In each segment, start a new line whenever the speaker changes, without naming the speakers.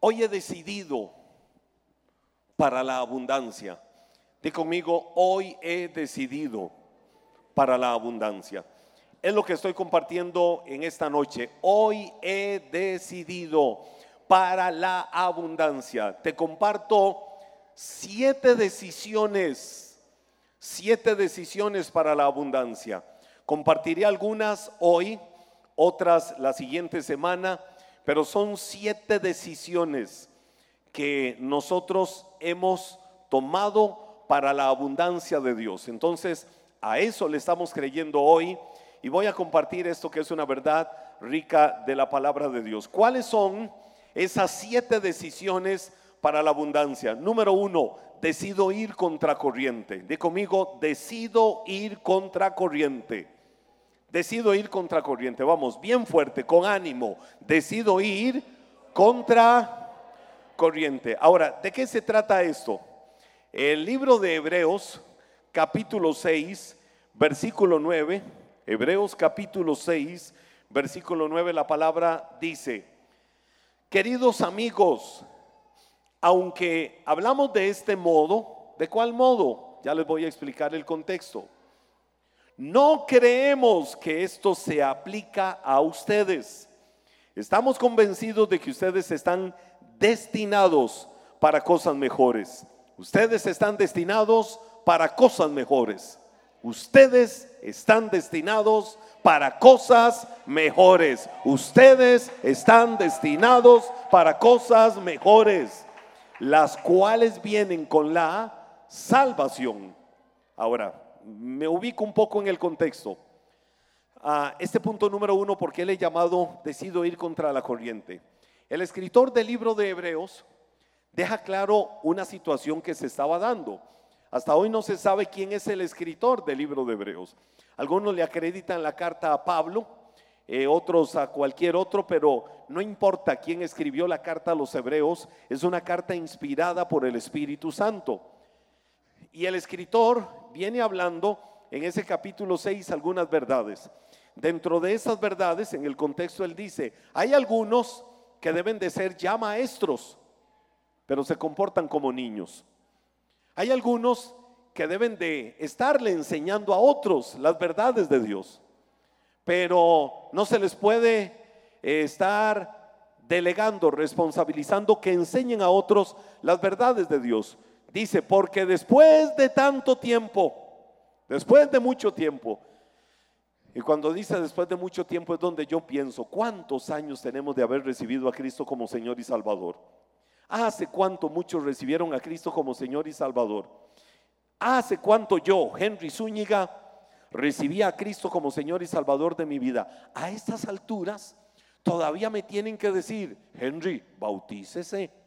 Hoy he decidido para la abundancia. Di conmigo, hoy he decidido para la abundancia. Es lo que estoy compartiendo en esta noche. Hoy he decidido para la abundancia. Te comparto siete decisiones, siete decisiones para la abundancia. Compartiré algunas hoy, otras la siguiente semana, pero son siete decisiones que nosotros hemos tomado para la abundancia de Dios. Entonces, a eso le estamos creyendo hoy y voy a compartir esto que es una verdad rica de la palabra de Dios. ¿Cuáles son esas siete decisiones para la abundancia? Número uno, decido ir contra corriente. De conmigo, decido ir contra corriente. Decido ir contra corriente. Vamos, bien fuerte, con ánimo. Decido ir contra corriente. Ahora, ¿de qué se trata esto? El libro de Hebreos, capítulo 6, versículo 9 Hebreos capítulo 6, versículo 9, la palabra dice, queridos amigos, aunque hablamos de este modo, ¿de cuál modo? Ya les voy a explicar el contexto. No creemos que esto se aplica a ustedes. Estamos convencidos de que ustedes están destinados para cosas mejores. Ustedes están destinados para cosas mejores. Ustedes están destinados para cosas mejores. Ustedes están destinados para cosas mejores, las cuales vienen con la salvación. Ahora, me ubico un poco en el contexto. Este punto número uno, porque él he llamado decido ir contra la corriente. El escritor del libro de Hebreos deja claro una situación que se estaba dando. Hasta hoy no se sabe quién es el escritor del libro de Hebreos. Algunos le acreditan la carta a Pablo, eh, otros a cualquier otro, pero no importa quién escribió la carta a los Hebreos, es una carta inspirada por el Espíritu Santo. Y el escritor viene hablando en ese capítulo 6 algunas verdades. Dentro de esas verdades, en el contexto, él dice, hay algunos que deben de ser ya maestros, pero se comportan como niños. Hay algunos que deben de estarle enseñando a otros las verdades de Dios, pero no se les puede eh, estar delegando, responsabilizando que enseñen a otros las verdades de Dios. Dice, porque después de tanto tiempo, después de mucho tiempo, y cuando dice después de mucho tiempo es donde yo pienso, ¿cuántos años tenemos de haber recibido a Cristo como Señor y Salvador? ¿Hace cuánto muchos recibieron a Cristo como Señor y Salvador? ¿Hace cuánto yo, Henry Zúñiga, recibí a Cristo como Señor y Salvador de mi vida? A estas alturas todavía me tienen que decir, Henry, bautícese.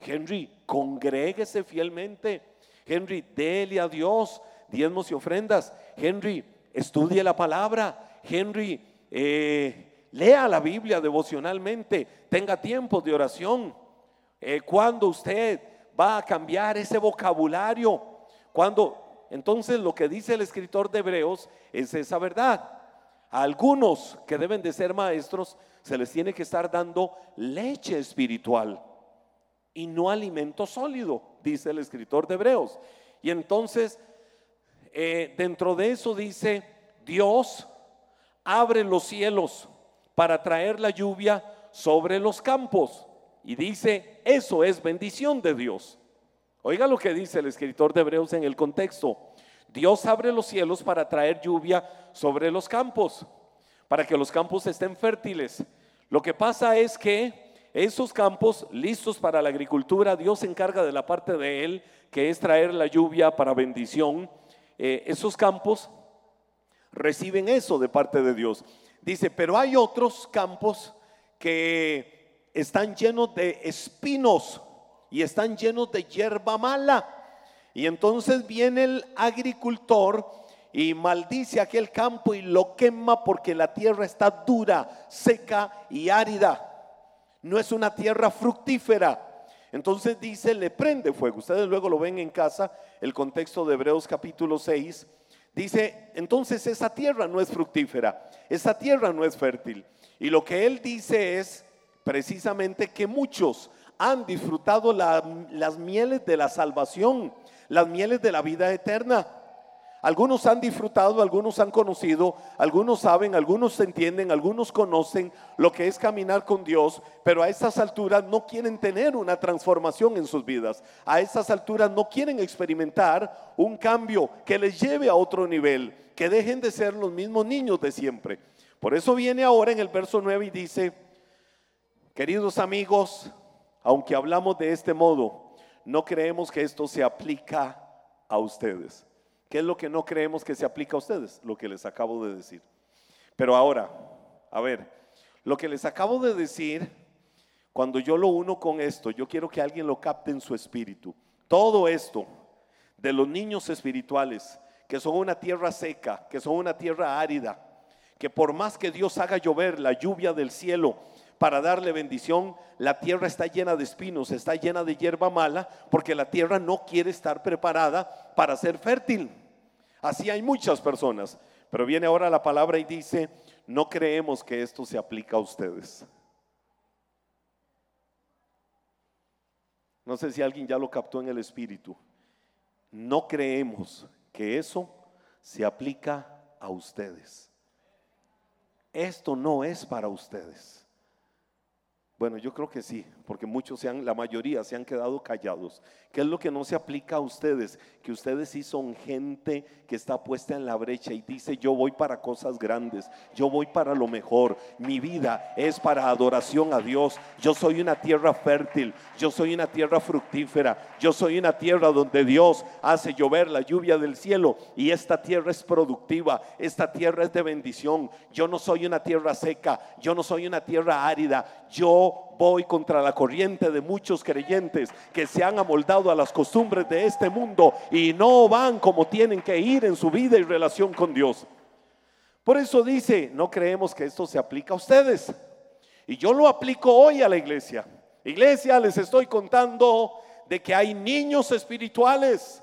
Henry, congréguese fielmente. Henry, déle a Dios diezmos y ofrendas. Henry, estudie la palabra. Henry, eh, lea la Biblia devocionalmente. Tenga tiempo de oración. Eh, cuando usted va a cambiar ese vocabulario, cuando entonces lo que dice el escritor de Hebreos es esa verdad. A algunos que deben de ser maestros se les tiene que estar dando leche espiritual y no alimento sólido, dice el escritor de Hebreos. Y entonces, eh, dentro de eso dice, Dios abre los cielos para traer la lluvia sobre los campos y dice, eso es bendición de Dios. Oiga lo que dice el escritor de Hebreos en el contexto. Dios abre los cielos para traer lluvia sobre los campos, para que los campos estén fértiles. Lo que pasa es que esos campos listos para la agricultura, Dios se encarga de la parte de él, que es traer la lluvia para bendición. Eh, esos campos reciben eso de parte de Dios. Dice, pero hay otros campos que están llenos de espinos y están llenos de hierba mala. Y entonces viene el agricultor y maldice aquel campo y lo quema porque la tierra está dura, seca y árida. No es una tierra fructífera. Entonces dice, le prende fuego. Ustedes luego lo ven en casa, el contexto de Hebreos capítulo 6. Dice, entonces esa tierra no es fructífera, esa tierra no es fértil. Y lo que él dice es, precisamente que muchos han disfrutado las mieles de la salvación, las mieles de la vida eterna. Algunos han disfrutado, algunos han conocido, algunos saben, algunos entienden, algunos conocen lo que es caminar con Dios, pero a estas alturas no quieren tener una transformación en sus vidas. A estas alturas no quieren experimentar un cambio que les lleve a otro nivel, que dejen de ser los mismos niños de siempre. Por eso viene ahora en el verso 9 y dice, queridos amigos, aunque hablamos de este modo, no creemos que esto se aplica a ustedes. ¿Qué es lo que no creemos que se aplica a ustedes? Lo que les acabo de decir. Pero ahora, a ver, lo que les acabo de decir, cuando yo lo uno con esto, yo quiero que alguien lo capte en su espíritu. Todo esto de los niños espirituales, que son una tierra seca, que son una tierra árida, que por más que Dios haga llover la lluvia del cielo para darle bendición, la tierra está llena de espinos, está llena de hierba mala, porque la tierra no quiere estar preparada para ser fértil. Así hay muchas personas. Pero viene ahora la palabra y dice, no creemos que esto se aplica a ustedes. No sé si alguien ya lo captó en el espíritu. No creemos que eso se aplica a ustedes. Esto no es para ustedes. Bueno, yo creo que sí, porque muchos se han, la mayoría se han quedado callados. ¿Qué es lo que no se aplica a ustedes? Que ustedes sí son gente que está puesta en la brecha y dice, yo voy para cosas grandes, yo voy para lo mejor, mi vida es para adoración a Dios, yo soy una tierra fértil, yo soy una tierra fructífera, yo soy una tierra donde Dios hace llover la lluvia del cielo y esta tierra es productiva, esta tierra es de bendición, yo no soy una tierra seca, yo no soy una tierra árida, yo voy contra la corriente de muchos creyentes que se han amoldado a las costumbres de este mundo y no van como tienen que ir en su vida y relación con Dios. Por eso dice, no creemos que esto se aplica a ustedes. Y yo lo aplico hoy a la iglesia. Iglesia, les estoy contando de que hay niños espirituales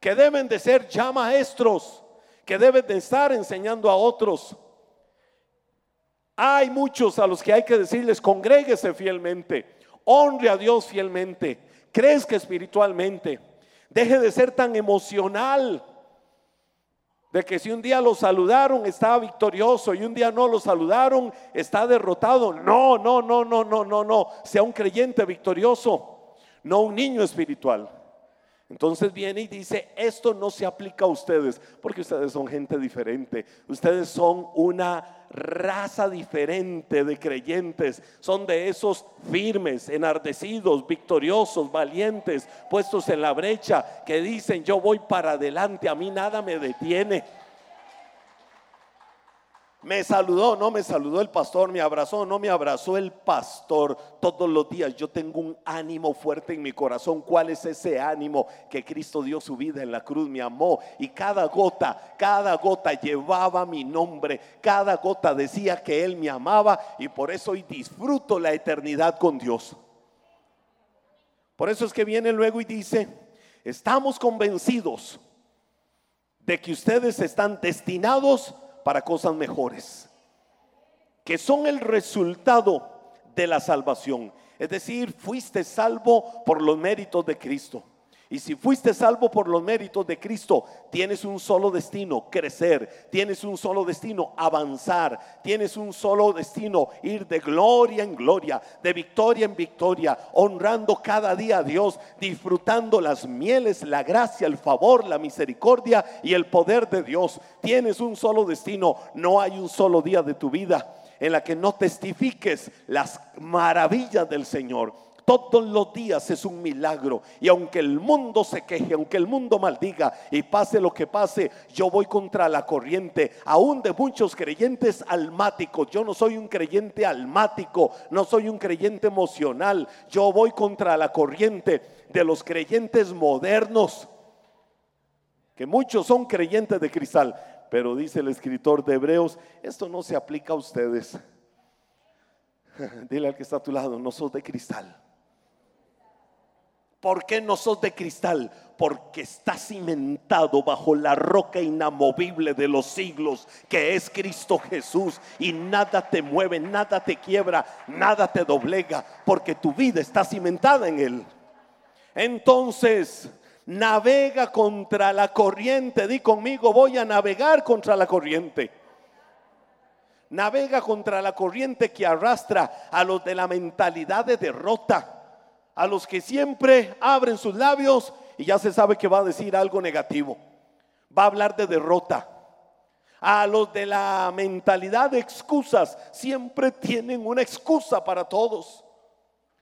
que deben de ser ya maestros, que deben de estar enseñando a otros. Hay muchos a los que hay que decirles, congréguese fielmente, honre a Dios fielmente, crezca espiritualmente, deje de ser tan emocional de que si un día lo saludaron está victorioso y un día no lo saludaron está derrotado. No, no, no, no, no, no, no. Sea un creyente victorioso, no un niño espiritual. Entonces viene y dice, esto no se aplica a ustedes, porque ustedes son gente diferente, ustedes son una raza diferente de creyentes, son de esos firmes, enardecidos, victoriosos, valientes, puestos en la brecha, que dicen, yo voy para adelante, a mí nada me detiene. Me saludó, no me saludó el pastor, me abrazó, no me abrazó el pastor. Todos los días yo tengo un ánimo fuerte en mi corazón. ¿Cuál es ese ánimo? Que Cristo dio su vida en la cruz, me amó. Y cada gota, cada gota llevaba mi nombre. Cada gota decía que Él me amaba y por eso hoy disfruto la eternidad con Dios. Por eso es que viene luego y dice, estamos convencidos de que ustedes están destinados para cosas mejores, que son el resultado de la salvación. Es decir, fuiste salvo por los méritos de Cristo. Y si fuiste salvo por los méritos de Cristo, tienes un solo destino, crecer. Tienes un solo destino, avanzar. Tienes un solo destino, ir de gloria en gloria, de victoria en victoria, honrando cada día a Dios, disfrutando las mieles, la gracia, el favor, la misericordia y el poder de Dios. Tienes un solo destino, no hay un solo día de tu vida en la que no testifiques las maravillas del Señor. Todos los días es un milagro. Y aunque el mundo se queje, aunque el mundo maldiga y pase lo que pase, yo voy contra la corriente, aún de muchos creyentes almáticos. Yo no soy un creyente almático, no soy un creyente emocional. Yo voy contra la corriente de los creyentes modernos, que muchos son creyentes de cristal. Pero dice el escritor de Hebreos, esto no se aplica a ustedes. Dile al que está a tu lado, no sos de cristal ¿Por qué no sos de cristal? Porque estás cimentado bajo la roca inamovible de los siglos, que es Cristo Jesús. Y nada te mueve, nada te quiebra, nada te doblega, porque tu vida está cimentada en Él. Entonces, navega contra la corriente. Di conmigo, voy a navegar contra la corriente. Navega contra la corriente que arrastra a los de la mentalidad de derrota a los que siempre abren sus labios y ya se sabe que va a decir algo negativo. Va a hablar de derrota. A los de la mentalidad de excusas, siempre tienen una excusa para todos.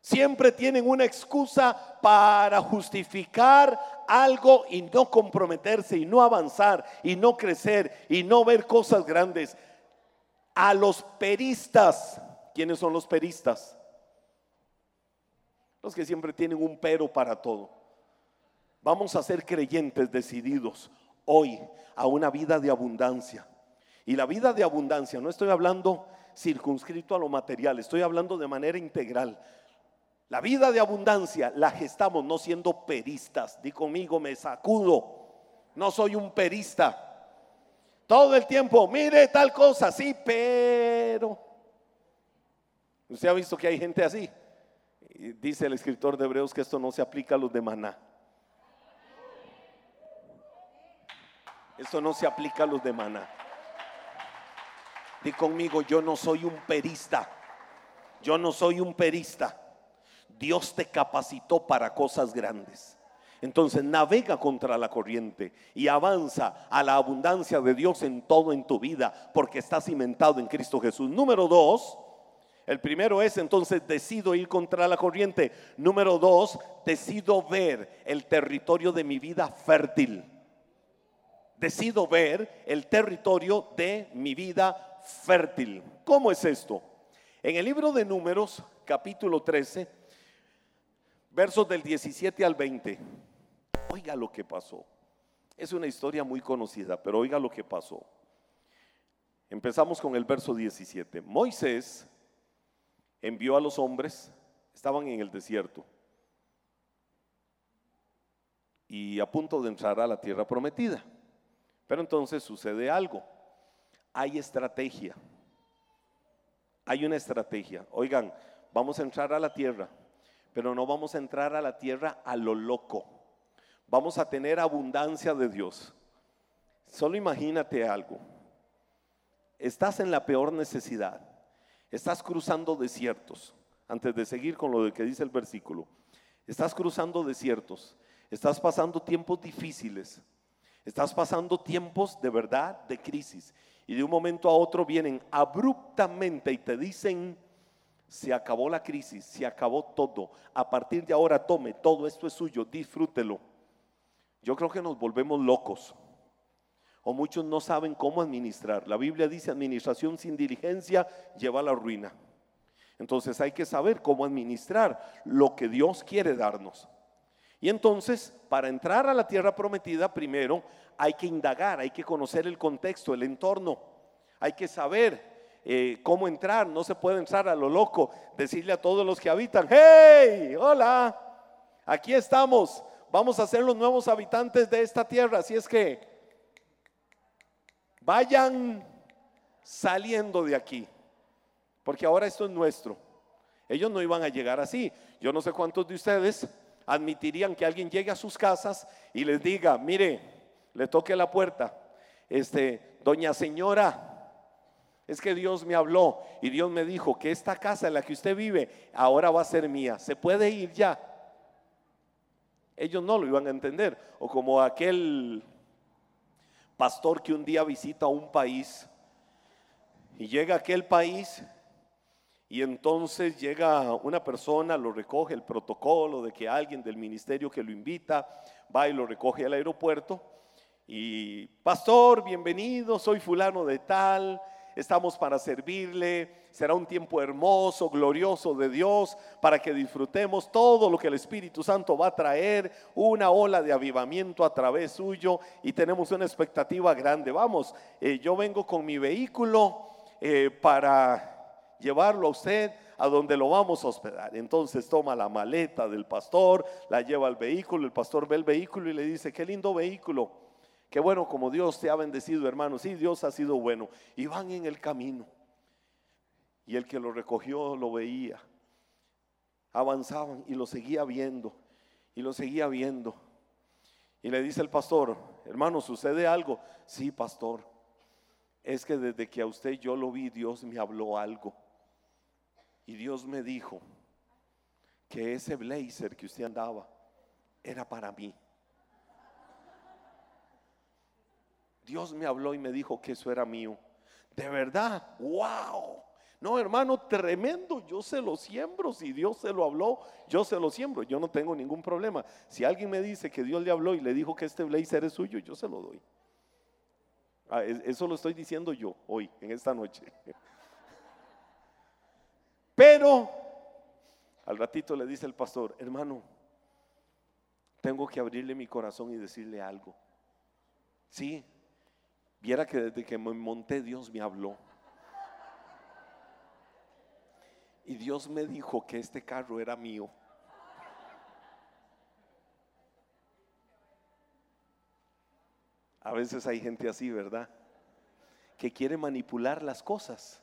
Siempre tienen una excusa para justificar algo y no comprometerse y no avanzar y no crecer y no ver cosas grandes. A los peristas, ¿quiénes son los peristas? Los que siempre tienen un pero para todo. Vamos a ser creyentes decididos hoy a una vida de abundancia. Y la vida de abundancia, no estoy hablando circunscrito a lo material, estoy hablando de manera integral. La vida de abundancia la gestamos no siendo peristas. Di conmigo, me sacudo. No soy un perista. Todo el tiempo, mire tal cosa, sí, pero... ¿Usted ha visto que hay gente así? Dice el escritor de Hebreos que esto no se aplica a los de Maná. Esto no se aplica a los de Maná. Di conmigo, yo no soy un perista. Yo no soy un perista. Dios te capacitó para cosas grandes. Entonces navega contra la corriente y avanza a la abundancia de Dios en todo en tu vida porque está cimentado en Cristo Jesús. Número dos, el primero es entonces decido ir contra la corriente. Número dos, decido ver el territorio de mi vida fértil. Decido ver el territorio de mi vida fértil. ¿Cómo es esto? En el libro de números, capítulo 13, versos del 17 al 20. Oiga lo que pasó. Es una historia muy conocida, pero oiga lo que pasó. Empezamos con el verso 17. Moisés envió a los hombres, estaban en el desierto y a punto de entrar a la tierra prometida. Pero entonces sucede algo. Hay estrategia. Hay una estrategia. Oigan, vamos a entrar a la tierra, pero no vamos a entrar a la tierra a lo loco. Vamos a tener abundancia de Dios. Solo imagínate algo. Estás en la peor necesidad Estás cruzando desiertos. Antes de seguir con lo que dice el versículo. Estás cruzando desiertos. Estás pasando tiempos difíciles. Estás pasando tiempos de verdad de crisis. Y de un momento a otro vienen abruptamente y te dicen, se acabó la crisis, se acabó todo. A partir de ahora tome, todo esto es suyo, disfrútelo. Yo creo que nos volvemos locos o muchos no saben cómo administrar. La Biblia dice administración sin diligencia lleva a la ruina. Entonces hay que saber cómo administrar lo que Dios quiere darnos. Y entonces, para entrar a la tierra prometida, primero hay que indagar, hay que conocer el contexto, el entorno. Hay que saber eh, cómo entrar. No se puede entrar a lo loco. Decirle a todos los que habitan, hey, hola, aquí estamos. Vamos a ser los nuevos habitantes de esta tierra. Así es que vayan saliendo de aquí, porque ahora esto es nuestro. Ellos no iban a llegar así. Yo no sé cuántos de ustedes admitirían que alguien llegue a sus casas y les diga, mire, le toque la puerta, este, doña señora, es que Dios me habló y Dios me dijo que esta casa en la que usted vive ahora va a ser mía. ¿Se puede ir ya? Ellos no lo iban a entender. O como aquel pastor que un día visita un país y llega a aquel país y entonces llega una persona, lo recoge el protocolo de que alguien del ministerio que lo invita va y lo recoge al aeropuerto y pastor, bienvenido, soy fulano de tal, estamos para servirle. Será un tiempo hermoso, glorioso de Dios para que disfrutemos todo lo que el Espíritu Santo va a traer, una ola de avivamiento a través suyo y tenemos una expectativa grande. Vamos, eh, yo vengo con mi vehículo eh, para llevarlo a usted a donde lo vamos a hospedar. Entonces toma la maleta del pastor, la lleva al vehículo, el pastor ve el vehículo y le dice, qué lindo vehículo. Qué bueno como Dios te ha bendecido, hermano. Sí, Dios ha sido bueno. Y van en el camino. Y el que lo recogió lo veía. Avanzaban y lo seguía viendo. Y lo seguía viendo. Y le dice el pastor, hermano, ¿sucede algo? Sí, pastor. Es que desde que a usted yo lo vi, Dios me habló algo. Y Dios me dijo que ese blazer que usted andaba era para mí. Dios me habló y me dijo que eso era mío. De verdad, wow. No, hermano, tremendo. Yo se lo siembro. Si Dios se lo habló, yo se lo siembro. Yo no tengo ningún problema. Si alguien me dice que Dios le habló y le dijo que este blazer es suyo, yo se lo doy. Ah, eso lo estoy diciendo yo hoy, en esta noche. Pero al ratito le dice el pastor, hermano, tengo que abrirle mi corazón y decirle algo. Sí, viera que desde que me monté Dios me habló. Y Dios me dijo que este carro era mío. A veces hay gente así, ¿verdad? Que quiere manipular las cosas.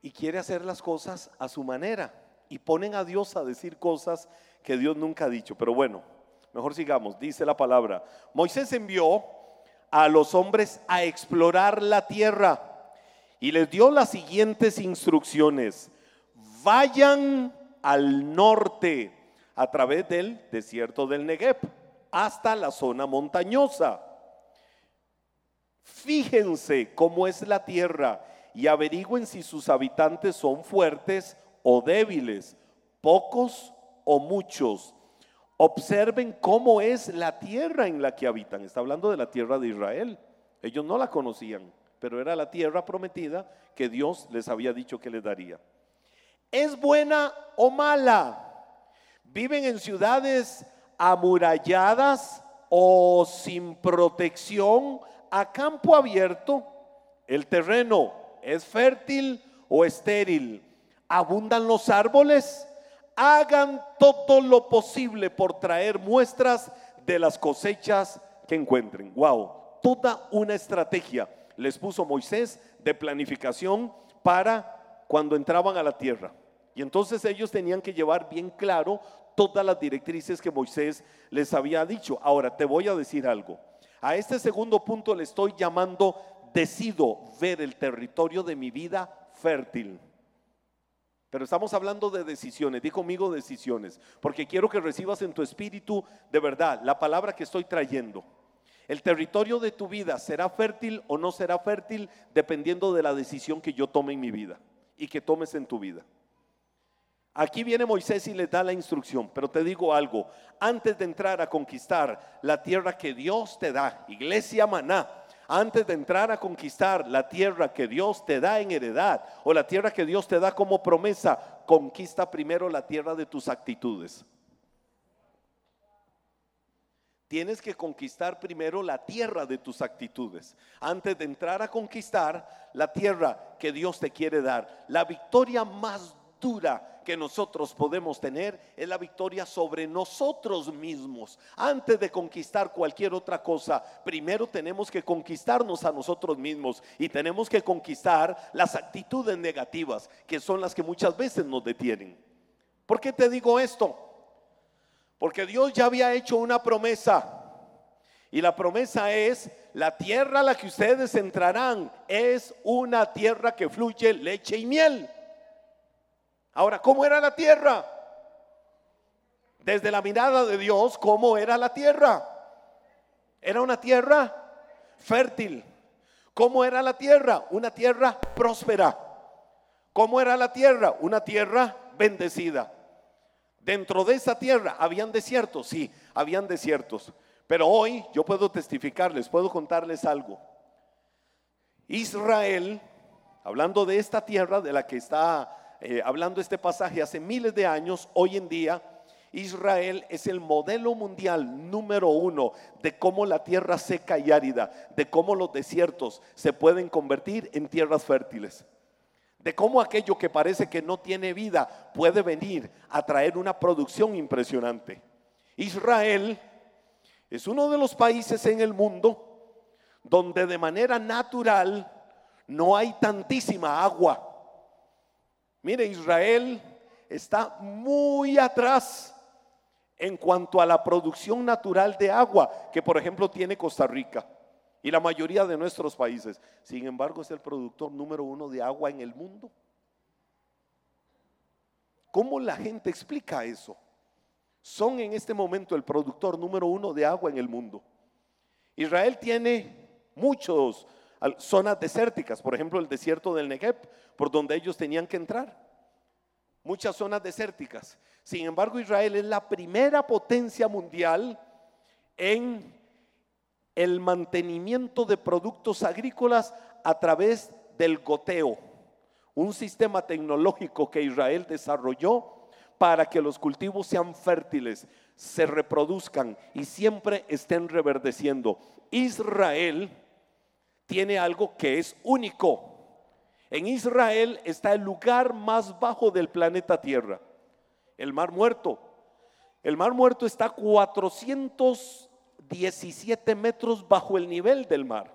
Y quiere hacer las cosas a su manera. Y ponen a Dios a decir cosas que Dios nunca ha dicho. Pero bueno, mejor sigamos. Dice la palabra. Moisés envió a los hombres a explorar la tierra y les dio las siguientes instrucciones. Vayan al norte a través del desierto del Negev hasta la zona montañosa. Fíjense cómo es la tierra y averigüen si sus habitantes son fuertes o débiles, pocos o muchos. Observen cómo es la tierra en la que habitan. Está hablando de la tierra de Israel. Ellos no la conocían pero era la tierra prometida que Dios les había dicho que les daría. ¿Es buena o mala? ¿Viven en ciudades amuralladas o sin protección a campo abierto? ¿El terreno es fértil o estéril? ¿Abundan los árboles? Hagan todo lo posible por traer muestras de las cosechas que encuentren. Wow, toda una estrategia les puso Moisés de planificación para cuando entraban a la tierra. Y entonces ellos tenían que llevar bien claro todas las directrices que Moisés les había dicho. Ahora, te voy a decir algo. A este segundo punto le estoy llamando, decido ver el territorio de mi vida fértil. Pero estamos hablando de decisiones, di conmigo decisiones, porque quiero que recibas en tu espíritu de verdad la palabra que estoy trayendo. El territorio de tu vida será fértil o no será fértil dependiendo de la decisión que yo tome en mi vida y que tomes en tu vida. Aquí viene Moisés y le da la instrucción, pero te digo algo, antes de entrar a conquistar la tierra que Dios te da, iglesia maná, antes de entrar a conquistar la tierra que Dios te da en heredad o la tierra que Dios te da como promesa, conquista primero la tierra de tus actitudes. Tienes que conquistar primero la tierra de tus actitudes antes de entrar a conquistar la tierra que Dios te quiere dar. La victoria más que nosotros podemos tener es la victoria sobre nosotros mismos. Antes de conquistar cualquier otra cosa, primero tenemos que conquistarnos a nosotros mismos y tenemos que conquistar las actitudes negativas que son las que muchas veces nos detienen. ¿Por qué te digo esto? Porque Dios ya había hecho una promesa. Y la promesa es, la tierra a la que ustedes entrarán es una tierra que fluye leche y miel. Ahora, ¿cómo era la tierra? Desde la mirada de Dios, ¿cómo era la tierra? Era una tierra fértil. ¿Cómo era la tierra? Una tierra próspera. ¿Cómo era la tierra? Una tierra bendecida. Dentro de esa tierra habían desiertos, sí, habían desiertos. Pero hoy yo puedo testificarles, puedo contarles algo. Israel, hablando de esta tierra de la que está eh, hablando este pasaje hace miles de años, hoy en día Israel es el modelo mundial número uno de cómo la tierra seca y árida, de cómo los desiertos se pueden convertir en tierras fértiles. de cómo aquello que parece que no tiene vida puede venir a traer una producción impresionante. Israel es uno de los países en el mundo donde de manera natural no hay tantísima agua. Mire, Israel está muy atrás en cuanto a la producción natural de agua que por ejemplo tiene Costa Rica y la mayoría de nuestros países. Sin embargo, es el productor número uno de agua en el mundo. ¿Cómo la gente explica eso? Son en este momento el productor número uno de agua en el mundo. Israel tiene muchas zonas desérticas, por ejemplo el desierto del Negev, por donde ellos tenían que entrar. Muchas zonas desérticas. Sin embargo, Israel es la primera potencia mundial en el mantenimiento de productos agrícolas a través del goteo, un sistema tecnológico que Israel desarrolló para que los cultivos sean fértiles, se reproduzcan y siempre estén reverdeciendo. Israel tiene algo que es único. En Israel está el lugar más bajo del planeta Tierra, el Mar Muerto. El Mar Muerto está 400 17 metros bajo el nivel del mar.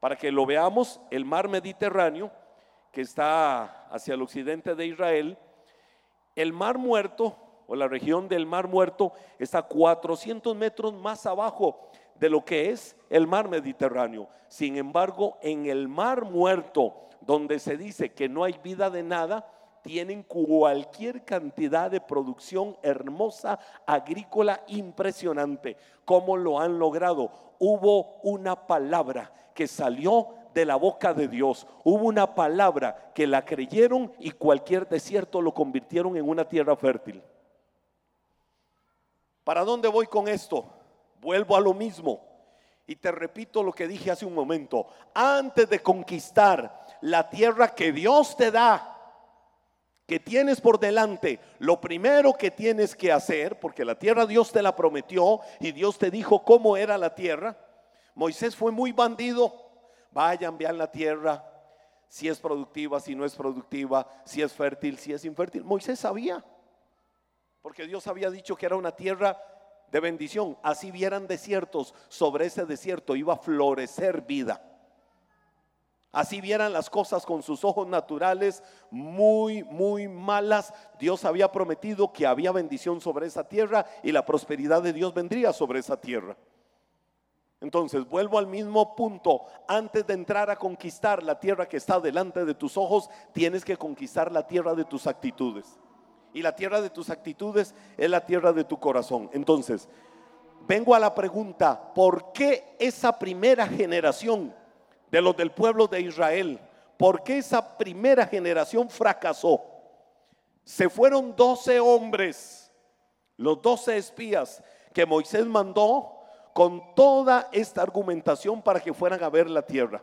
Para que lo veamos, el mar Mediterráneo, que está hacia el occidente de Israel, el mar muerto o la región del mar muerto está 400 metros más abajo de lo que es el mar Mediterráneo. Sin embargo, en el mar muerto, donde se dice que no hay vida de nada, tienen cualquier cantidad de producción hermosa, agrícola, impresionante. ¿Cómo lo han logrado? Hubo una palabra que salió de la boca de Dios. Hubo una palabra que la creyeron y cualquier desierto lo convirtieron en una tierra fértil. ¿Para dónde voy con esto? Vuelvo a lo mismo. Y te repito lo que dije hace un momento. Antes de conquistar la tierra que Dios te da, que tienes por delante, lo primero que tienes que hacer, porque la tierra Dios te la prometió y Dios te dijo cómo era la tierra. Moisés fue muy bandido. Vayan, vean la tierra, si es productiva, si no es productiva, si es fértil, si es infértil. Moisés sabía, porque Dios había dicho que era una tierra de bendición. Así vieran desiertos, sobre ese desierto iba a florecer vida. Así vieran las cosas con sus ojos naturales muy, muy malas. Dios había prometido que había bendición sobre esa tierra y la prosperidad de Dios vendría sobre esa tierra. Entonces, vuelvo al mismo punto. Antes de entrar a conquistar la tierra que está delante de tus ojos, tienes que conquistar la tierra de tus actitudes. Y la tierra de tus actitudes es la tierra de tu corazón. Entonces, vengo a la pregunta, ¿por qué esa primera generación de los del pueblo de Israel. ¿Por qué esa primera generación fracasó? Se fueron doce hombres, los doce espías que Moisés mandó con toda esta argumentación para que fueran a ver la tierra.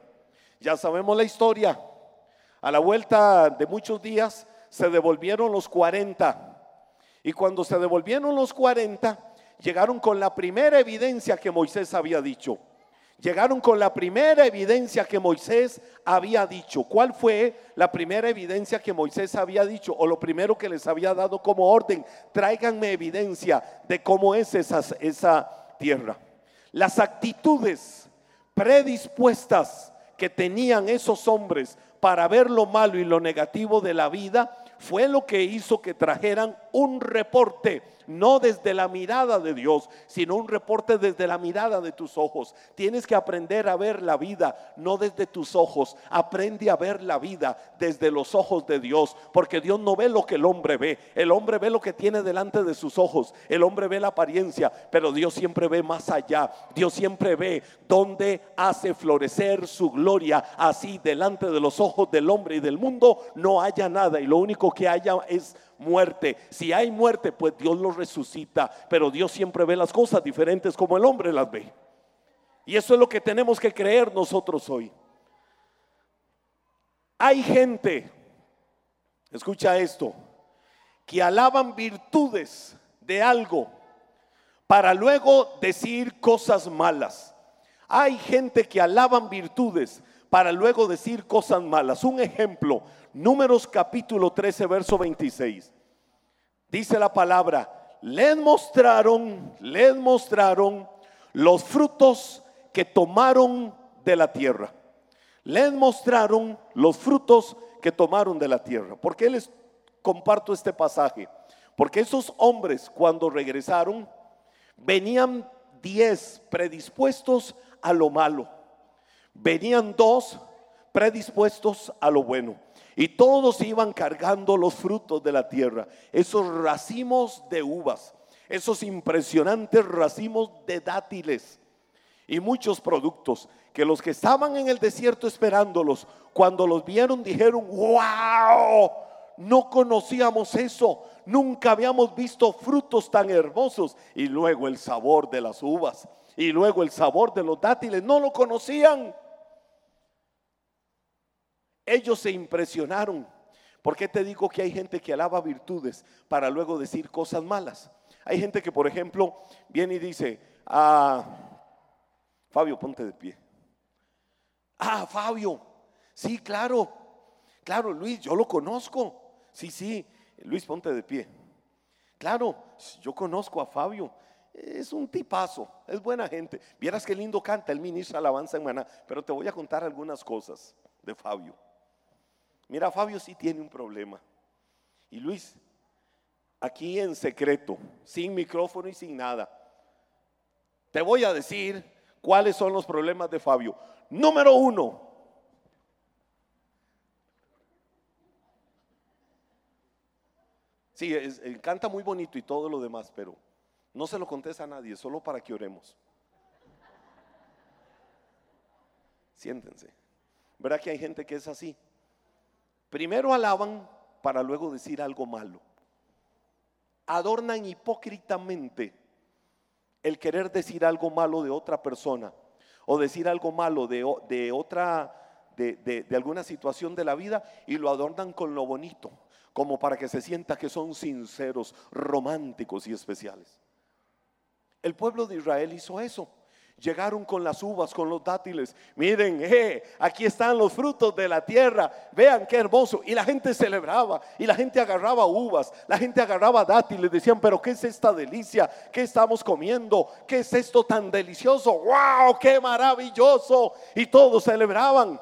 Ya sabemos la historia. A la vuelta de muchos días se devolvieron los 40. Y cuando se devolvieron los 40, llegaron con la primera evidencia que Moisés había dicho. Llegaron con la primera evidencia que Moisés había dicho. ¿Cuál fue la primera evidencia que Moisés había dicho? O lo primero que les había dado como orden. Tráiganme evidencia de cómo es esa, esa tierra. Las actitudes predispuestas que tenían esos hombres para ver lo malo y lo negativo de la vida fue lo que hizo que trajeran un reporte no desde la mirada de Dios, sino un reporte desde la mirada de tus ojos. Tienes que aprender a ver la vida, no desde tus ojos. Aprende a ver la vida desde los ojos de Dios, porque Dios no ve lo que el hombre ve. El hombre ve lo que tiene delante de sus ojos. El hombre ve la apariencia, pero Dios siempre ve más allá. Dios siempre ve donde hace florecer su gloria. Así delante de los ojos del hombre y del mundo no haya nada y lo único que haya es muerte. Si hay muerte, pues Dios lo resucita. Pero Dios siempre ve las cosas diferentes como el hombre las ve. Y eso es lo que tenemos que creer nosotros hoy. Hay gente, escucha esto, que alaban virtudes de algo para luego decir cosas malas. Hay gente que alaban virtudes para luego decir cosas malas. Un ejemplo, Números capítulo 13, verso 26. Dice la palabra, les mostraron, les mostraron los frutos que tomaron de la tierra. Les mostraron los frutos que tomaron de la tierra. ¿Por qué les comparto este pasaje? Porque esos hombres cuando regresaron venían diez predispuestos a lo malo. Venían dos predispuestos a lo bueno. Y todos iban cargando los frutos de la tierra, esos racimos de uvas, esos impresionantes racimos de dátiles y muchos productos que los que estaban en el desierto esperándolos, cuando los vieron dijeron, wow, no conocíamos eso, nunca habíamos visto frutos tan hermosos. Y luego el sabor de las uvas y luego el sabor de los dátiles, no lo conocían. Ellos se impresionaron. ¿Por qué te digo que hay gente que alaba virtudes para luego decir cosas malas? Hay gente que, por ejemplo, viene y dice, ah, Fabio, ponte de pie. Ah, Fabio, sí, claro, claro, Luis, yo lo conozco. Sí, sí, Luis, ponte de pie. Claro, yo conozco a Fabio. Es un tipazo, es buena gente. Vieras qué lindo canta, el ministro alabanza en Maná. Pero te voy a contar algunas cosas de Fabio. Mira, Fabio sí tiene un problema. Y Luis, aquí en secreto, sin micrófono y sin nada, te voy a decir cuáles son los problemas de Fabio. Número uno. Sí, canta muy bonito y todo lo demás, pero no se lo contesta a nadie, solo para que oremos. Siéntense. ¿Verdad que hay gente que es así? Primero alaban para luego decir algo malo. Adornan hipócritamente el querer decir algo malo de otra persona o decir algo malo de, otra, de, de alguna situación de la vida y lo adornan con lo bonito, como para que se sienta que son sinceros, románticos y especiales. El pueblo de Israel hizo eso. Llegaron con las uvas, con los dátiles. Miren, eh, aquí están los frutos de la tierra. Vean qué hermoso. Y la gente celebraba. Y la gente agarraba uvas. La gente agarraba dátiles. Decían, pero ¿qué es esta delicia? ¿Qué estamos comiendo? ¿Qué es esto tan delicioso? ¡Wow! ¡Qué maravilloso! Y todos celebraban.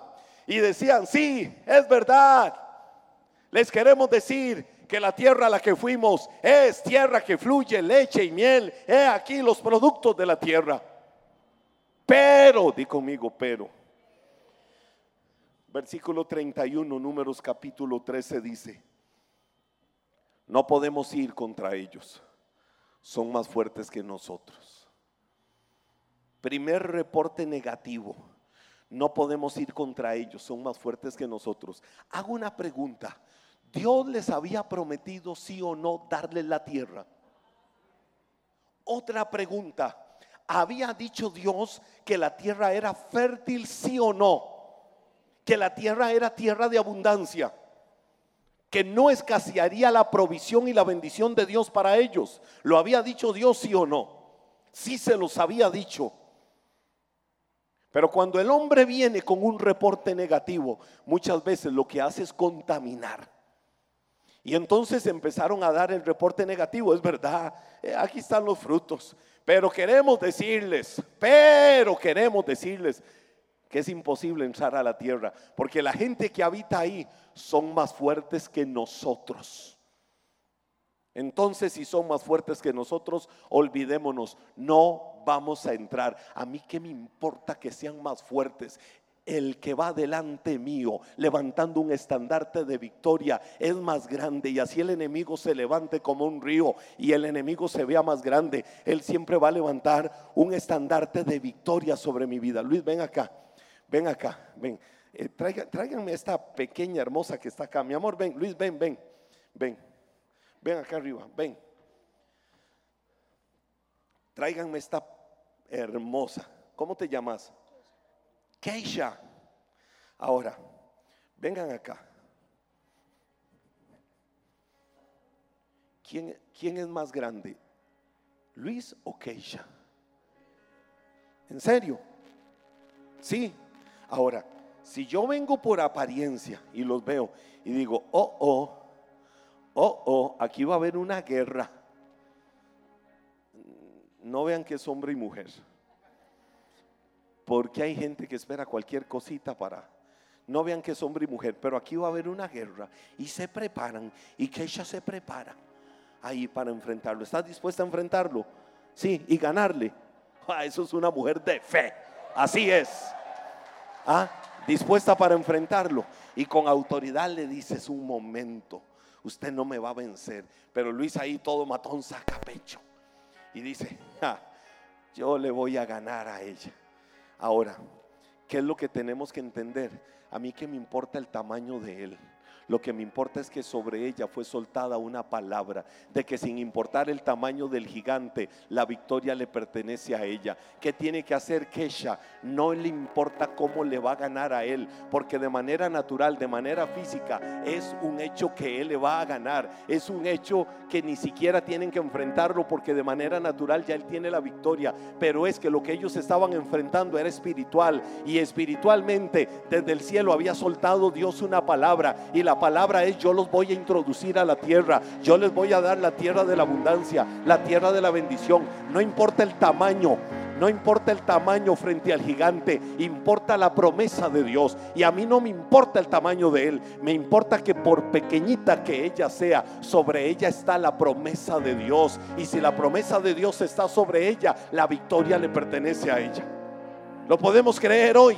Y decían, sí, es verdad. Les queremos decir que la tierra a la que fuimos es tierra que fluye leche y miel. He aquí los productos de la tierra. Pero, di conmigo, pero. Versículo 31, números capítulo 13 dice, no podemos ir contra ellos, son más fuertes que nosotros. Primer reporte negativo, no podemos ir contra ellos, son más fuertes que nosotros. Hago una pregunta, ¿Dios les había prometido sí o no darles la tierra? Otra pregunta, ¿Había dicho Dios que la tierra era fértil, sí o no? Que la tierra era tierra de abundancia. Que no escasearía la provisión y la bendición de Dios para ellos. ¿Lo había dicho Dios, sí o no? Sí se los había dicho. Pero cuando el hombre viene con un reporte negativo, muchas veces lo que hace es contaminar. Y entonces empezaron a dar el reporte negativo. Es verdad, eh, aquí están los frutos. Pero queremos decirles, pero queremos decirles que es imposible entrar a la tierra, porque la gente que habita ahí son más fuertes que nosotros. Entonces, si son más fuertes que nosotros, olvidémonos, no vamos a entrar. A mí qué me importa que sean más fuertes el que va delante mío, levantando un estandarte de victoria, es más grande. Y así el enemigo se levante como un río y el enemigo se vea más grande. Él siempre va a levantar un estandarte de victoria sobre mi vida. Luis, ven acá, ven acá, ven. Eh, tráiganme esta pequeña hermosa que está acá. Mi amor, ven, Luis, ven, ven, ven. Ven acá arriba, ven. Tráiganme esta hermosa. ¿Cómo te llamas? Keisha. Ahora, vengan acá. ¿Quién, ¿Quién, es más grande? ¿Luis o Keisha? ¿En serio? Sí. Ahora, Si yo vengo por apariencia y los veo y digo, oh, oh, oh, oh, aquí va a haber una guerra. No vean que es hombre y mujer. Porque hay gente que espera cualquier cosita para... No vean que es hombre y mujer, pero aquí va a haber una guerra y se preparan y que ella se prepara ahí para enfrentarlo. ¿Estás dispuesta a enfrentarlo? Sí, y ganarle. Ah, eso es una mujer de fe. Así es. Ah, dispuesta para enfrentarlo. Y con autoridad le dices un momento, usted no me va a vencer. Pero Luis ahí todo matón saca pecho. Y dice, yo le voy a ganar a ella. Ahora, ¿qué es lo que tenemos que entender? A mí que me importa el tamaño de él. Lo que me importa es que sobre ella fue soltada una palabra de que sin importar el tamaño del gigante, la victoria le pertenece a ella. ¿Qué tiene que hacer Kesha? No le importa cómo le va a ganar a él, porque de manera natural, de manera física, es un hecho que él le va a ganar. Es un hecho que ni siquiera tienen que enfrentarlo porque de manera natural ya él tiene la victoria. Pero es que lo que ellos estaban enfrentando era espiritual y espiritualmente desde el cielo había soltado Dios una palabra y la palabra es yo los voy a introducir a la tierra, yo les voy a dar la tierra de la abundancia, la tierra de la bendición. No importa el tamaño, no importa el tamaño frente al gigante, importa la promesa de Dios. Y a mí no me importa el tamaño de él, me importa que por pequeñita que ella sea, sobre ella está la promesa de Dios. Y si la promesa de Dios está sobre ella, la victoria le pertenece a ella. ¿Lo podemos creer hoy?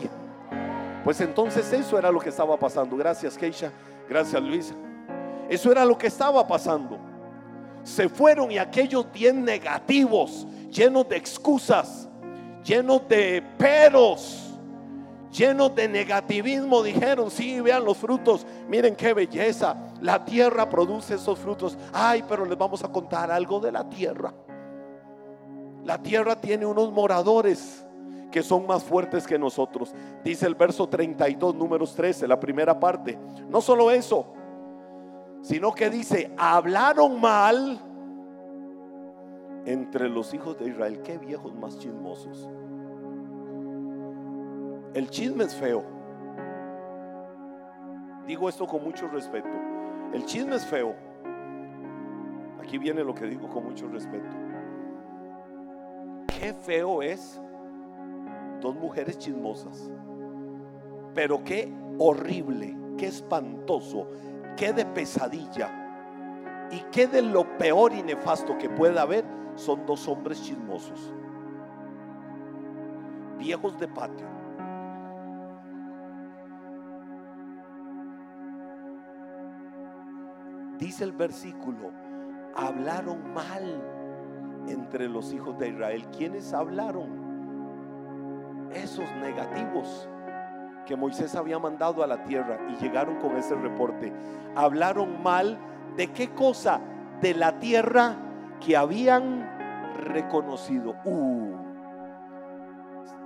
Pues entonces eso era lo que estaba pasando. Gracias, Keisha. Gracias Luisa. Eso era lo que estaba pasando. Se fueron y aquellos bien negativos, llenos de excusas, llenos de peros, llenos de negativismo, dijeron, sí, vean los frutos, miren qué belleza, la tierra produce esos frutos. Ay, pero les vamos a contar algo de la tierra. La tierra tiene unos moradores que son más fuertes que nosotros. Dice el verso 32, números 13, la primera parte. No solo eso, sino que dice, hablaron mal entre los hijos de Israel. Qué viejos más chismosos. El chisme es feo. Digo esto con mucho respeto. El chisme es feo. Aquí viene lo que digo con mucho respeto. Qué feo es dos mujeres chismosas. Pero qué horrible, qué espantoso, qué de pesadilla y qué de lo peor y nefasto que pueda haber son dos hombres chismosos, viejos de patio. Dice el versículo, hablaron mal entre los hijos de Israel. ¿Quiénes hablaron? Esos negativos que Moisés había mandado a la tierra y llegaron con ese reporte. Hablaron mal de qué cosa? De la tierra que habían reconocido. Uh,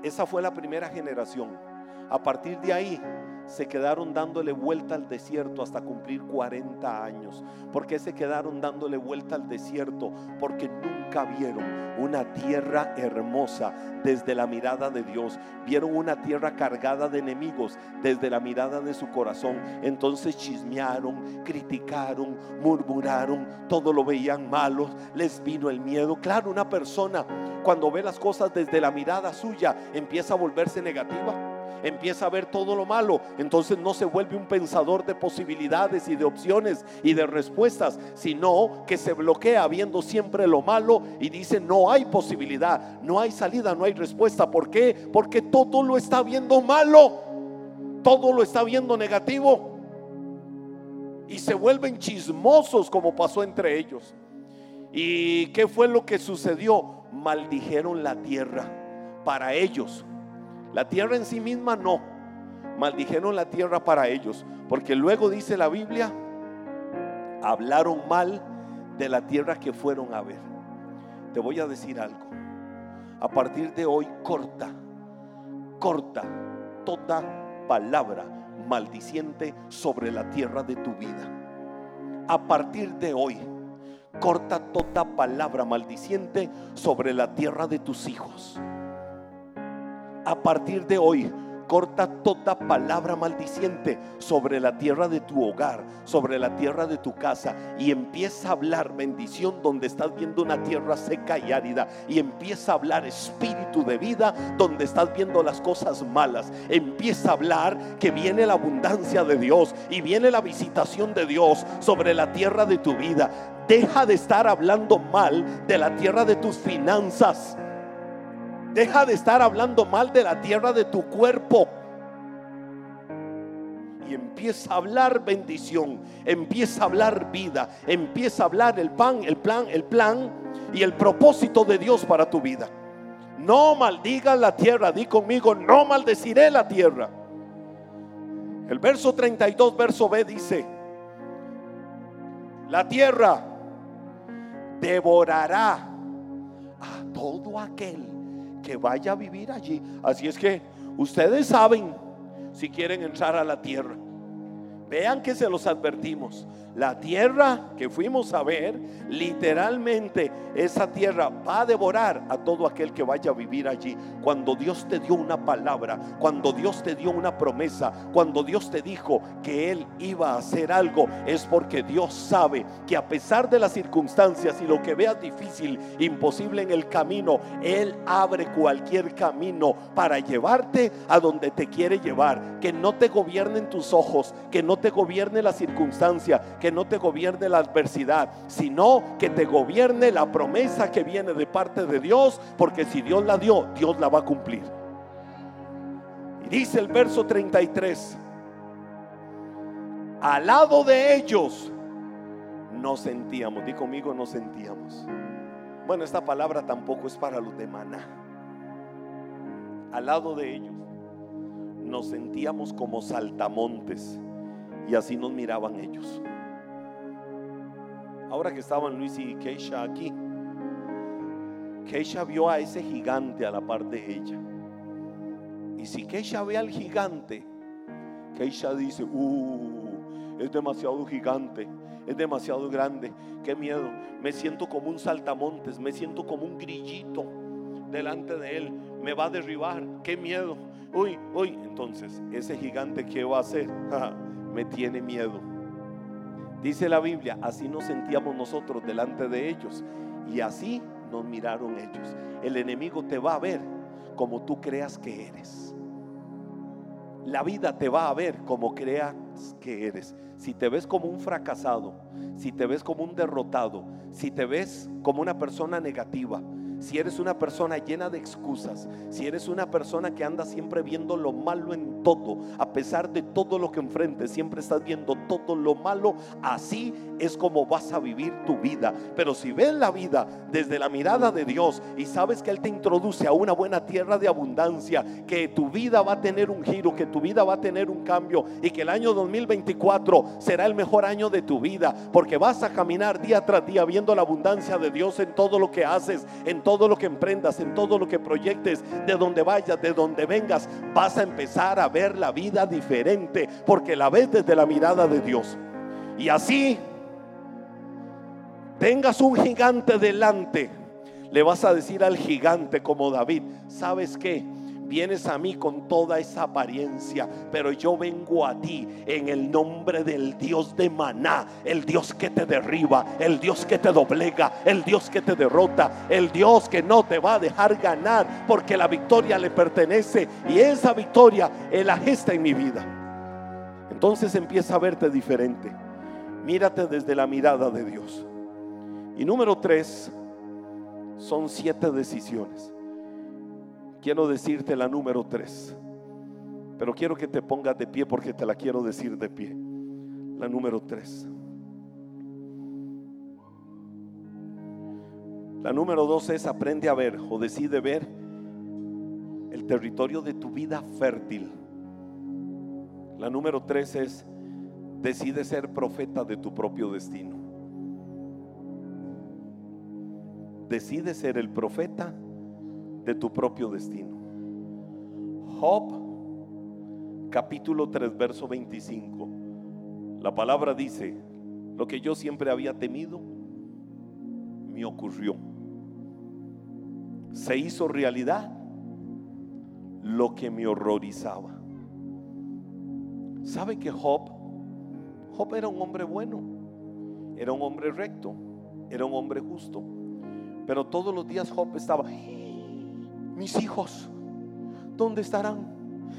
esa fue la primera generación. A partir de ahí se quedaron dándole vuelta al desierto hasta cumplir 40 años. ¿Por qué se quedaron dándole vuelta al desierto? Porque nunca vieron una tierra hermosa desde la mirada de Dios. Vieron una tierra cargada de enemigos desde la mirada de su corazón. Entonces chismearon, criticaron, murmuraron, todo lo veían malo, les vino el miedo. Claro, una persona cuando ve las cosas desde la mirada suya empieza a volverse negativa empieza a ver todo lo malo, entonces no se vuelve un pensador de posibilidades y de opciones y de respuestas, sino que se bloquea viendo siempre lo malo y dice no hay posibilidad, no hay salida, no hay respuesta. ¿Por qué? Porque todo lo está viendo malo, todo lo está viendo negativo y se vuelven chismosos como pasó entre ellos. ¿Y qué fue lo que sucedió? Maldijeron la tierra para ellos la tierra en sí misma no. Maldijeron la tierra para ellos. Porque luego dice la Biblia, hablaron mal de la tierra que fueron a ver. Te voy a decir algo. A partir de hoy corta, corta toda palabra maldiciente sobre la tierra de tu vida. A partir de hoy, corta toda palabra maldiciente sobre la tierra de tus hijos a partir de hoy, corta toda palabra maldiciente sobre la tierra de tu hogar, sobre la tierra de tu casa y empieza a hablar bendición donde estás viendo una tierra seca y árida y empieza a hablar espíritu de vida donde estás viendo las cosas malas. Empieza a hablar que viene la abundancia de Dios y viene la visitación de Dios sobre la tierra de tu vida. Deja de estar hablando mal de la tierra de tus finanzas. Deja de estar hablando mal de la tierra de tu cuerpo. Y empieza a hablar bendición, empieza a hablar vida, empieza a hablar el pan, el plan, el plan y el propósito de Dios para tu vida. No maldigas la tierra, di conmigo, no maldeciré la tierra. El verso 32, verso B dice, la tierra devorará a todo aquel que vaya a vivir allí. Así es que ustedes saben si quieren entrar a la tierra. Vean que se los advertimos. La tierra que fuimos a ver, literalmente esa tierra va a devorar a todo aquel que vaya a vivir allí. Cuando Dios te dio una palabra, cuando Dios te dio una promesa, cuando Dios te dijo que Él iba a hacer algo, es porque Dios sabe que a pesar de las circunstancias y lo que veas difícil, imposible en el camino, Él abre cualquier camino para llevarte a donde te quiere llevar. Que no te gobiernen tus ojos, que no te gobierne la circunstancia, que no te gobierne la adversidad, sino que te gobierne la promesa que viene de parte de Dios, porque si Dios la dio, Dios la va a cumplir. Y dice el verso 33, al lado de ellos nos sentíamos, di conmigo nos sentíamos. Bueno, esta palabra tampoco es para los de maná. Al lado de ellos nos sentíamos como saltamontes y así nos miraban ellos. Ahora que estaban Luis y Keisha aquí, Keisha vio a ese gigante a la par de ella. Y si Keisha ve al gigante, Keisha dice, uh, es demasiado gigante, es demasiado grande, qué miedo. Me siento como un saltamontes, me siento como un grillito delante de él, me va a derribar, qué miedo. Uy, uy, entonces, ese gigante, ¿qué va a hacer? me tiene miedo. Dice la Biblia, así nos sentíamos nosotros delante de ellos y así nos miraron ellos. El enemigo te va a ver como tú creas que eres. La vida te va a ver como creas que eres. Si te ves como un fracasado, si te ves como un derrotado, si te ves como una persona negativa, si eres una persona llena de excusas, si eres una persona que anda siempre viendo lo malo en todo, a pesar de todo lo que enfrentes, siempre estás viendo todo lo malo, así es como vas a vivir tu vida. Pero si ves la vida desde la mirada de Dios y sabes que Él te introduce a una buena tierra de abundancia, que tu vida va a tener un giro, que tu vida va a tener un cambio y que el año 2024 será el mejor año de tu vida, porque vas a caminar día tras día viendo la abundancia de Dios en todo lo que haces, en todo lo que emprendas, en todo lo que proyectes, de donde vayas, de donde vengas, vas a empezar a ver la vida diferente, porque la ves desde la mirada de Dios. Y así tengas un gigante delante, le vas a decir al gigante como David, ¿sabes qué? Vienes a mí con toda esa apariencia, pero yo vengo a ti en el nombre del Dios de Maná, el Dios que te derriba, el Dios que te doblega, el Dios que te derrota, el Dios que no te va a dejar ganar, porque la victoria le pertenece y esa victoria Él la gesta en mi vida. Entonces empieza a verte diferente. Mírate desde la mirada de Dios. Y número tres, son siete decisiones quiero decirte la número tres. Pero quiero que te pongas de pie porque te la quiero decir de pie. La número tres. La número dos es aprende a ver o decide ver el territorio de tu vida fértil. La número tres es decide ser profeta de tu propio destino. Decide ser el profeta de tu propio destino. Job, capítulo 3, verso 25. La palabra dice, lo que yo siempre había temido, me ocurrió. Se hizo realidad lo que me horrorizaba. ¿Sabe que Job, Job era un hombre bueno, era un hombre recto, era un hombre justo? Pero todos los días Job estaba, mis hijos, ¿dónde estarán?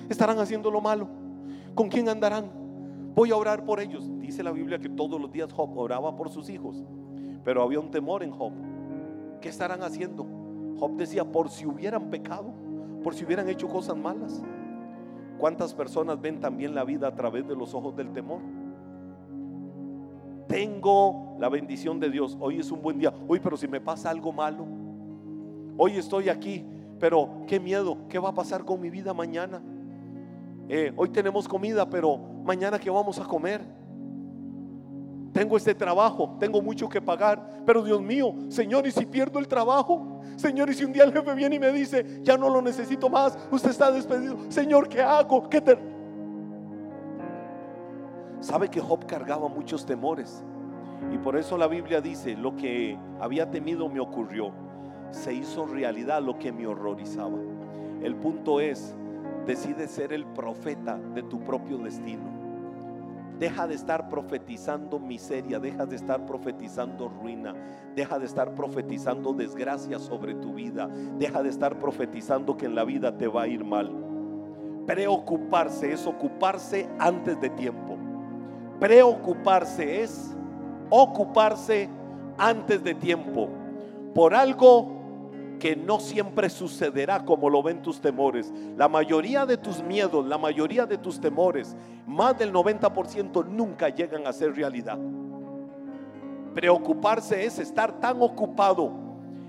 ¿Estarán haciendo lo malo? ¿Con quién andarán? Voy a orar por ellos. Dice la Biblia que todos los días Job oraba por sus hijos, pero había un temor en Job. ¿Qué estarán haciendo? Job decía, por si hubieran pecado, por si hubieran hecho cosas malas. ¿Cuántas personas ven también la vida a través de los ojos del temor? Tengo la bendición de Dios. Hoy es un buen día. Hoy, pero si me pasa algo malo. Hoy estoy aquí, pero qué miedo. ¿Qué va a pasar con mi vida mañana? Eh, hoy tenemos comida, pero mañana qué vamos a comer. Tengo este trabajo, tengo mucho que pagar, pero Dios mío, Señor, ¿y si pierdo el trabajo? Señor, y si un día el jefe viene y me dice, ya no lo necesito más, usted está despedido, Señor, ¿qué hago? ¿Qué te... Sabe que Job cargaba muchos temores y por eso la Biblia dice, lo que había temido me ocurrió, se hizo realidad lo que me horrorizaba. El punto es, decide ser el profeta de tu propio destino. Deja de estar profetizando miseria, deja de estar profetizando ruina, deja de estar profetizando desgracia sobre tu vida, deja de estar profetizando que en la vida te va a ir mal. Preocuparse es ocuparse antes de tiempo. Preocuparse es ocuparse antes de tiempo por algo que no siempre sucederá como lo ven tus temores. La mayoría de tus miedos, la mayoría de tus temores, más del 90% nunca llegan a ser realidad. Preocuparse es estar tan ocupado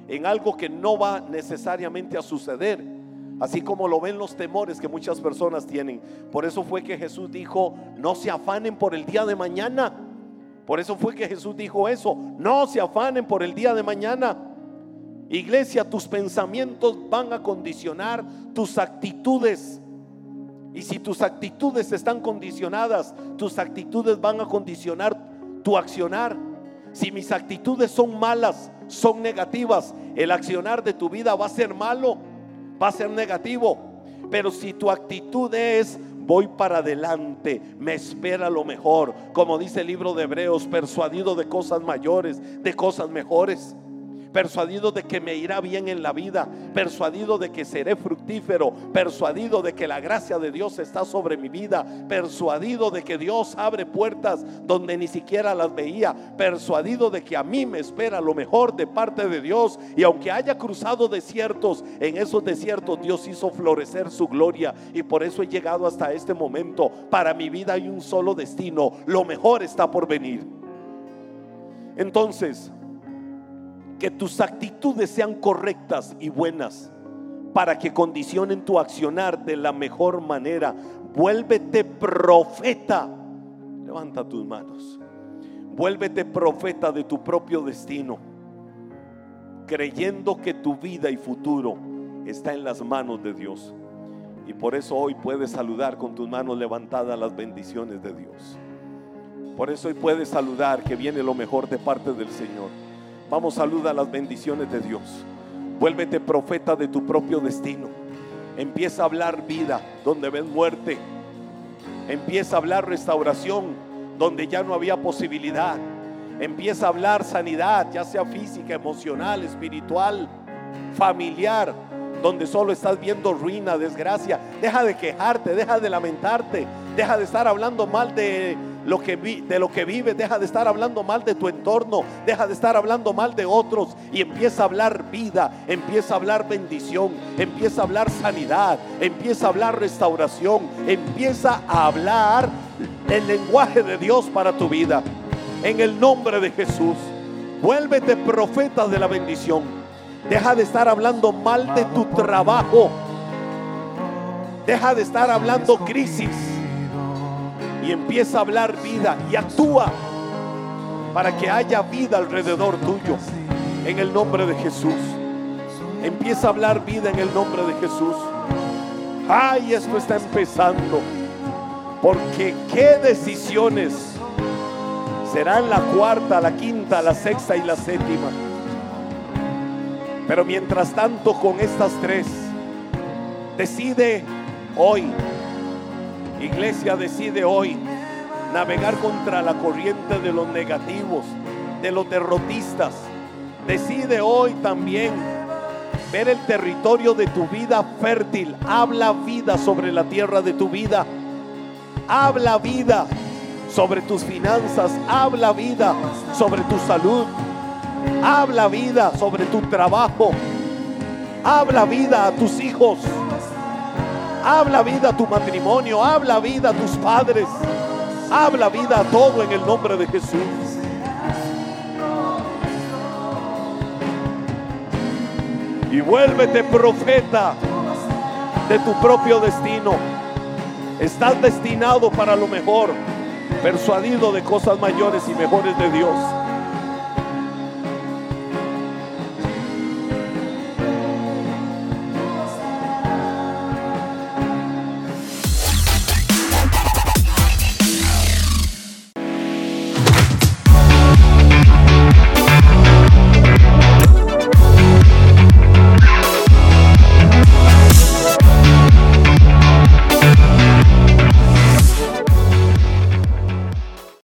en algo que no va necesariamente a suceder, así como lo ven los temores que muchas personas tienen. Por eso fue que Jesús dijo, no se afanen por el día de mañana. Por eso fue que Jesús dijo eso, no se afanen por el día de mañana Iglesia, tus pensamientos van a condicionar tus actitudes. Y si tus actitudes están condicionadas, tus actitudes van a condicionar tu accionar. Si mis actitudes son malas, son negativas, el accionar de tu vida va a ser malo, va a ser negativo. Pero si tu actitud es voy para adelante, me espera lo mejor, como dice el libro de Hebreos, persuadido de cosas mayores, de cosas mejores persuadido de que me irá bien en la vida, persuadido de que seré fructífero, persuadido de que la gracia de Dios está sobre mi vida, persuadido de que Dios abre puertas donde ni siquiera las veía, persuadido de que a mí me espera lo mejor de parte de Dios y aunque haya cruzado desiertos, en esos desiertos Dios hizo florecer su gloria y por eso he llegado hasta este momento. Para mi vida hay un solo destino, lo mejor está por venir. Entonces, que tus actitudes sean correctas y buenas para que condicionen tu accionar de la mejor manera. Vuélvete profeta. Levanta tus manos. Vuélvete profeta de tu propio destino, creyendo que tu vida y futuro está en las manos de Dios. Y por eso hoy puedes saludar con tus manos levantadas las bendiciones de Dios. Por eso hoy puedes saludar que viene lo mejor de parte del Señor. Vamos, saluda las bendiciones de Dios. Vuélvete profeta de tu propio destino. Empieza a hablar vida donde ves muerte. Empieza a hablar restauración donde ya no había posibilidad. Empieza a hablar sanidad, ya sea física, emocional, espiritual, familiar, donde solo estás viendo ruina, desgracia. Deja de quejarte, deja de lamentarte, deja de estar hablando mal de lo que de lo que vives, deja de estar hablando mal de tu entorno, deja de estar hablando mal de otros y empieza a hablar vida, empieza a hablar bendición, empieza a hablar sanidad, empieza a hablar restauración, empieza a hablar el lenguaje de Dios para tu vida. En el nombre de Jesús, vuélvete profeta de la bendición. Deja de estar hablando mal de tu trabajo. Deja de estar hablando crisis y empieza a hablar vida y actúa para que haya vida alrededor tuyo. En el nombre de Jesús. Empieza a hablar vida en el nombre de Jesús. Ay, esto está empezando. Porque qué decisiones serán la cuarta, la quinta, la sexta y la séptima. Pero mientras tanto con estas tres, decide hoy Iglesia decide hoy navegar contra la corriente de los negativos, de los derrotistas. Decide hoy también ver el territorio de tu vida fértil. Habla vida sobre la tierra de tu vida. Habla vida sobre tus finanzas. Habla vida sobre tu salud. Habla vida sobre tu trabajo. Habla vida a tus hijos. Habla vida a tu matrimonio. Habla vida a tus padres. Habla vida a todo en el nombre de Jesús. Y vuélvete profeta de tu propio destino. Estás destinado para lo mejor, persuadido de cosas mayores y mejores de Dios.